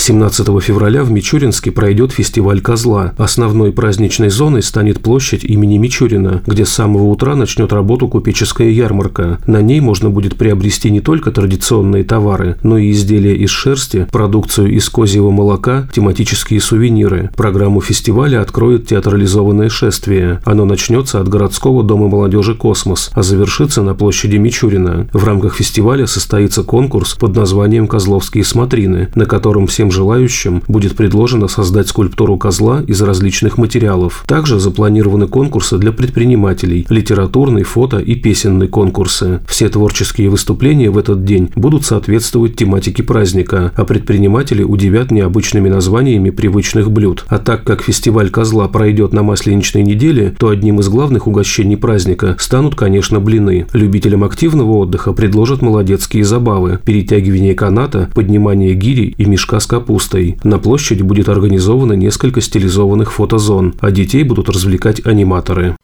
17 февраля в Мичуринске пройдет фестиваль козла. Основной праздничной зоной станет площадь имени Мичурина, где с самого утра начнет работу купеческая ярмарка. На ней можно будет приобрести не только традиционные товары, но и изделия из шерсти, продукцию из козьего молока, тематические сувениры. Программу фестиваля откроет театрализованное шествие. Оно начнется от городского дома молодежи «Космос», а завершится на площади Мичурина. В рамках фестиваля состоится конкурс под названием «Козловские смотрины», на котором всем желающим будет предложено создать скульптуру козла из различных материалов. Также запланированы конкурсы для предпринимателей, литературный, фото и песенный конкурсы. Все творческие выступления в этот день будут соответствовать тематике праздника, а предприниматели удивят необычными названиями привычных блюд. А так как фестиваль козла пройдет на Масленичной неделе, то одним из главных угощений праздника станут, конечно, блины. Любителям активного отдыха предложат молодецкие забавы, перетягивание каната, поднимание гири и мешка с капустой капустой. На площади будет организовано несколько стилизованных фотозон, а детей будут развлекать аниматоры.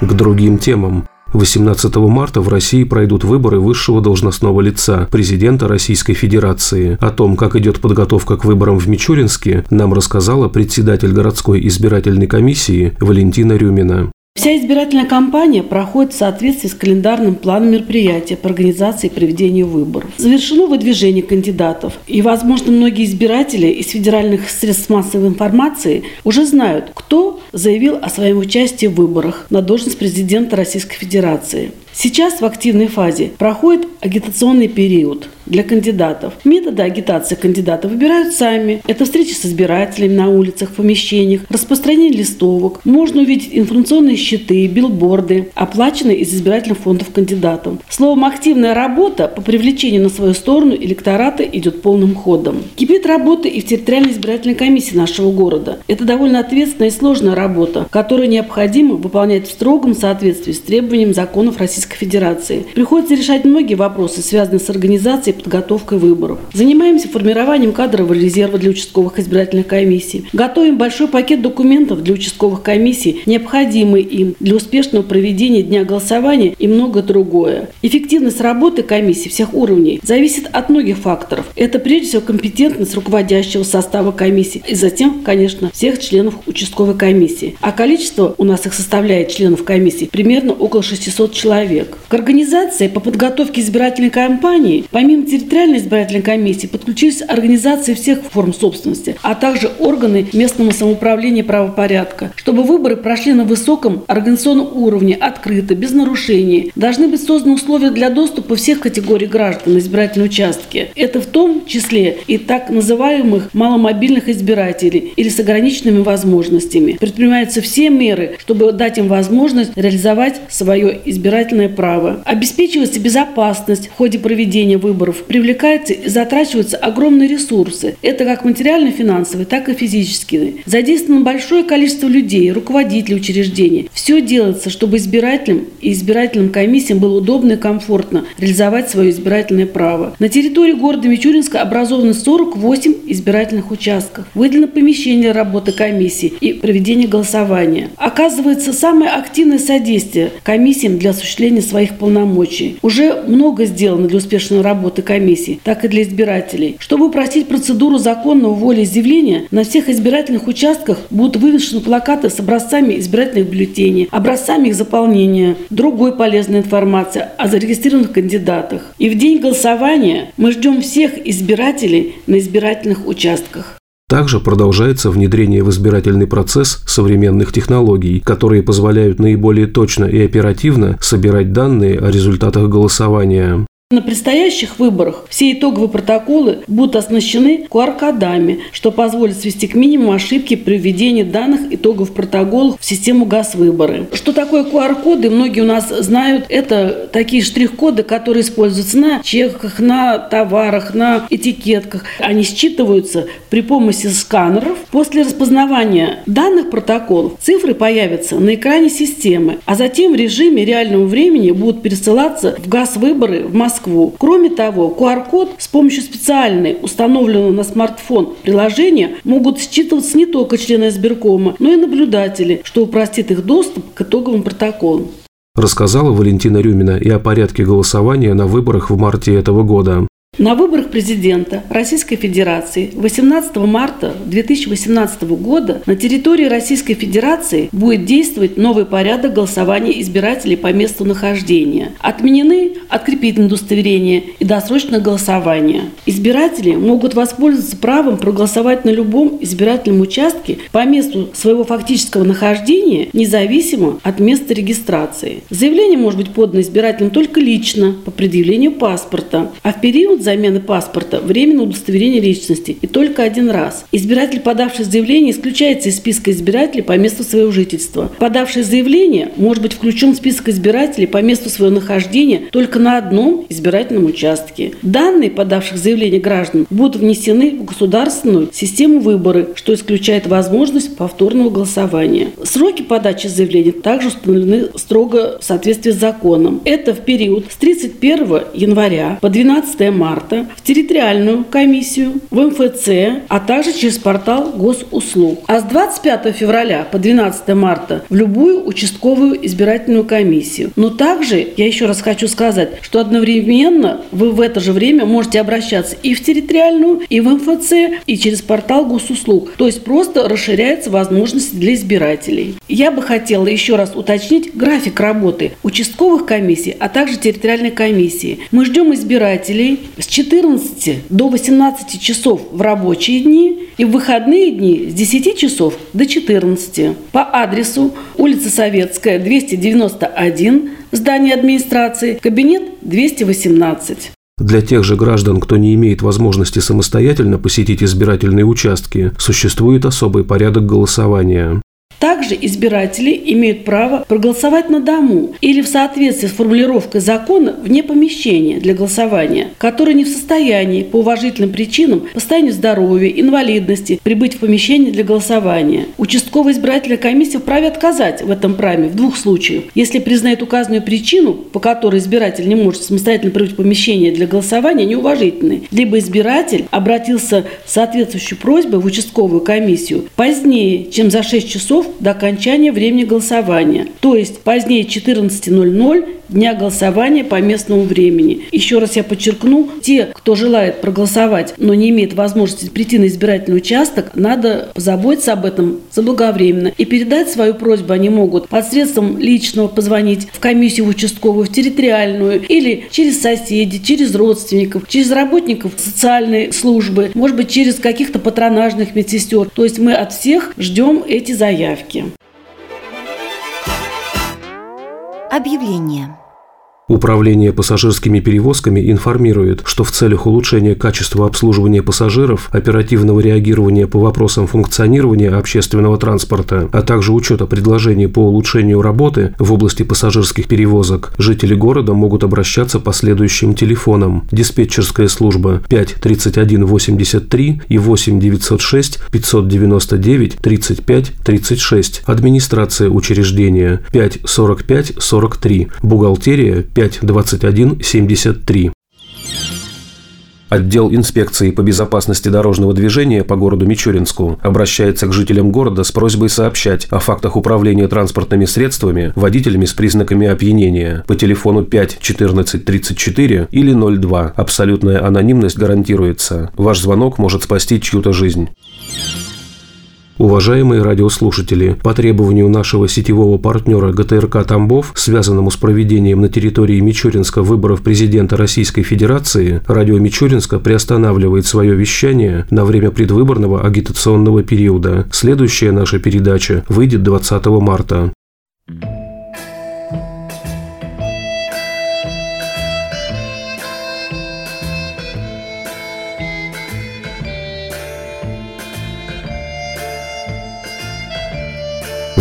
К другим темам. 18 марта в России пройдут выборы высшего должностного лица – президента Российской Федерации. О том, как идет подготовка к выборам в Мичуринске, нам рассказала председатель городской избирательной комиссии Валентина Рюмина. Вся избирательная кампания проходит в соответствии с календарным планом мероприятия по организации и проведению выборов. Завершено выдвижение кандидатов, и, возможно, многие избиратели из федеральных средств массовой информации уже знают, кто заявил о своем участии в выборах на должность президента Российской Федерации. Сейчас в активной фазе проходит агитационный период для кандидатов. Методы агитации кандидатов выбирают сами. Это встречи с избирателями на улицах, в помещениях, распространение листовок. Можно увидеть информационные щиты, билборды, оплаченные из избирательных фондов кандидатам. Словом, активная работа по привлечению на свою сторону электората идет полным ходом. Кипит работа и в территориальной избирательной комиссии нашего города. Это довольно ответственная и сложная работа, которую необходимо выполнять в строгом соответствии с требованием законов Российской Российской Федерации. Приходится решать многие вопросы, связанные с организацией и подготовкой выборов. Занимаемся формированием кадрового резерва для участковых избирательных комиссий. Готовим большой пакет документов для участковых комиссий, необходимый им для успешного проведения дня голосования и многое другое. Эффективность работы комиссий всех уровней зависит от многих факторов. Это прежде всего компетентность руководящего состава комиссии и затем, конечно, всех членов участковой комиссии. А количество у нас их составляет членов комиссии примерно около 600 человек человек. К организации по подготовке избирательной кампании, помимо территориальной избирательной комиссии, подключились организации всех форм собственности, а также органы местного самоуправления и правопорядка. Чтобы выборы прошли на высоком организационном уровне, открыто, без нарушений, должны быть созданы условия для доступа всех категорий граждан на избирательные участки. Это в том числе и так называемых маломобильных избирателей или с ограниченными возможностями. Предпринимаются все меры, чтобы дать им возможность реализовать свое избирательное конституционное право. Обеспечивается безопасность в ходе проведения выборов, привлекаются и затрачиваются огромные ресурсы. Это как материально-финансовые, так и физические. Задействовано большое количество людей, руководителей учреждений. Все делается, чтобы избирателям и избирательным комиссиям было удобно и комфортно реализовать свое избирательное право. На территории города Мичуринска образованы 48 избирательных участков. Выделено помещение работы комиссии и проведения голосования. Оказывается, самое активное содействие комиссиям для осуществления осуществления своих полномочий. Уже много сделано для успешной работы комиссии, так и для избирателей. Чтобы упростить процедуру законного волеизъявления, на всех избирательных участках будут вывешены плакаты с образцами избирательных бюллетеней, образцами их заполнения, другой полезной информации о зарегистрированных кандидатах. И в день голосования мы ждем всех избирателей на избирательных участках. Также продолжается внедрение в избирательный процесс современных технологий, которые позволяют наиболее точно и оперативно собирать данные о результатах голосования. На предстоящих выборах все итоговые протоколы будут оснащены QR-кодами, что позволит свести к минимуму ошибки при введении данных итогов протоколов в систему ГАЗ-выборы. Что такое QR-коды, многие у нас знают. Это такие штрих-коды, которые используются на чеках, на товарах, на этикетках. Они считываются при помощи сканеров. После распознавания данных протоколов цифры появятся на экране системы, а затем в режиме реального времени будут пересылаться в ГАЗ-выборы в Москву Москву. Кроме того, QR-код с помощью специальной, установленного на смартфон приложения, могут считываться не только члены избиркома, но и наблюдатели, что упростит их доступ к итоговым протоколам. Рассказала Валентина Рюмина и о порядке голосования на выборах в марте этого года. На выборах президента Российской Федерации 18 марта 2018 года на территории Российской Федерации будет действовать новый порядок голосования избирателей по месту нахождения. Отменены открепительные удостоверения и досрочное голосование. Избиратели могут воспользоваться правом проголосовать на любом избирательном участке по месту своего фактического нахождения, независимо от места регистрации. Заявление может быть подано избирателям только лично по предъявлению паспорта, а в период замены паспорта временное удостоверение личности и только один раз. Избиратель, подавший заявление, исключается из списка избирателей по месту своего жительства. Подавший заявление может быть включен в список избирателей по месту своего нахождения только на одном избирательном участке. Данные подавших заявление граждан будут внесены в государственную систему выборы, что исключает возможность повторного голосования. Сроки подачи заявления также установлены строго в соответствии с законом. Это в период с 31 января по 12 марта марта в территориальную комиссию, в МФЦ, а также через портал госуслуг. А с 25 февраля по 12 марта в любую участковую избирательную комиссию. Но также, я еще раз хочу сказать, что одновременно вы в это же время можете обращаться и в территориальную, и в МФЦ, и через портал госуслуг. То есть просто расширяются возможности для избирателей. Я бы хотела еще раз уточнить график работы участковых комиссий, а также территориальной комиссии. Мы ждем избирателей с 14 до 18 часов в рабочие дни и в выходные дни с 10 часов до 14 по адресу улица Советская, 291, здание администрации, кабинет 218. Для тех же граждан, кто не имеет возможности самостоятельно посетить избирательные участки, существует особый порядок голосования. Также избиратели имеют право проголосовать на дому или в соответствии с формулировкой закона вне помещения для голосования, которые не в состоянии по уважительным причинам состоянию здоровья, инвалидности прибыть в помещение для голосования. Участковая избирательная комиссия вправе отказать в этом праве в двух случаях. Если признает указанную причину, по которой избиратель не может самостоятельно прибыть в помещение для голосования, неуважительной, либо избиратель обратился с соответствующей просьбой в участковую комиссию позднее, чем за 6 часов до окончания времени голосования, то есть позднее 14.00 дня голосования по местному времени. Еще раз я подчеркну, те, кто желает проголосовать, но не имеет возможности прийти на избирательный участок, надо позаботиться об этом заблаговременно и передать свою просьбу они могут посредством личного позвонить в комиссию участковую, в территориальную или через соседей, через родственников, через работников социальной службы, может быть, через каких-то патронажных медсестер. То есть мы от всех ждем эти заявки. Объявление. Управление пассажирскими перевозками информирует, что в целях улучшения качества обслуживания пассажиров, оперативного реагирования по вопросам функционирования общественного транспорта, а также учета предложений по улучшению работы в области пассажирских перевозок, жители города могут обращаться по следующим телефонам. Диспетчерская служба 5 31 83 и 8 906 599 35 36. Администрация учреждения 5 45 43. Бухгалтерия 5 21 73. Отдел инспекции по безопасности дорожного движения по городу Мичуринску обращается к жителям города с просьбой сообщать о фактах управления транспортными средствами водителями с признаками опьянения по телефону 5 14 34 или 02. Абсолютная анонимность гарантируется. Ваш звонок может спасти чью-то жизнь. Уважаемые радиослушатели, по требованию нашего сетевого партнера ГТРК «Тамбов», связанному с проведением на территории Мичуринска выборов президента Российской Федерации, радио Мичуринска приостанавливает свое вещание на время предвыборного агитационного периода. Следующая наша передача выйдет 20 марта.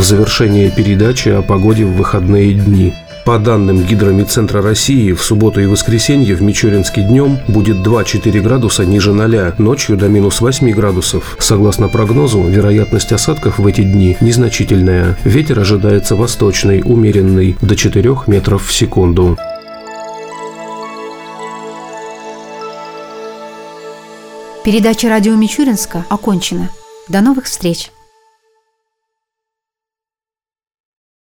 Завершение передачи о погоде в выходные дни. По данным Гидромедцентра России, в субботу и воскресенье в Мичуринске днем будет 2-4 градуса ниже 0, ночью до минус 8 градусов. Согласно прогнозу, вероятность осадков в эти дни незначительная. Ветер ожидается восточный, умеренный, до 4 метров в секунду. Передача радио Мичуринска окончена. До новых встреч!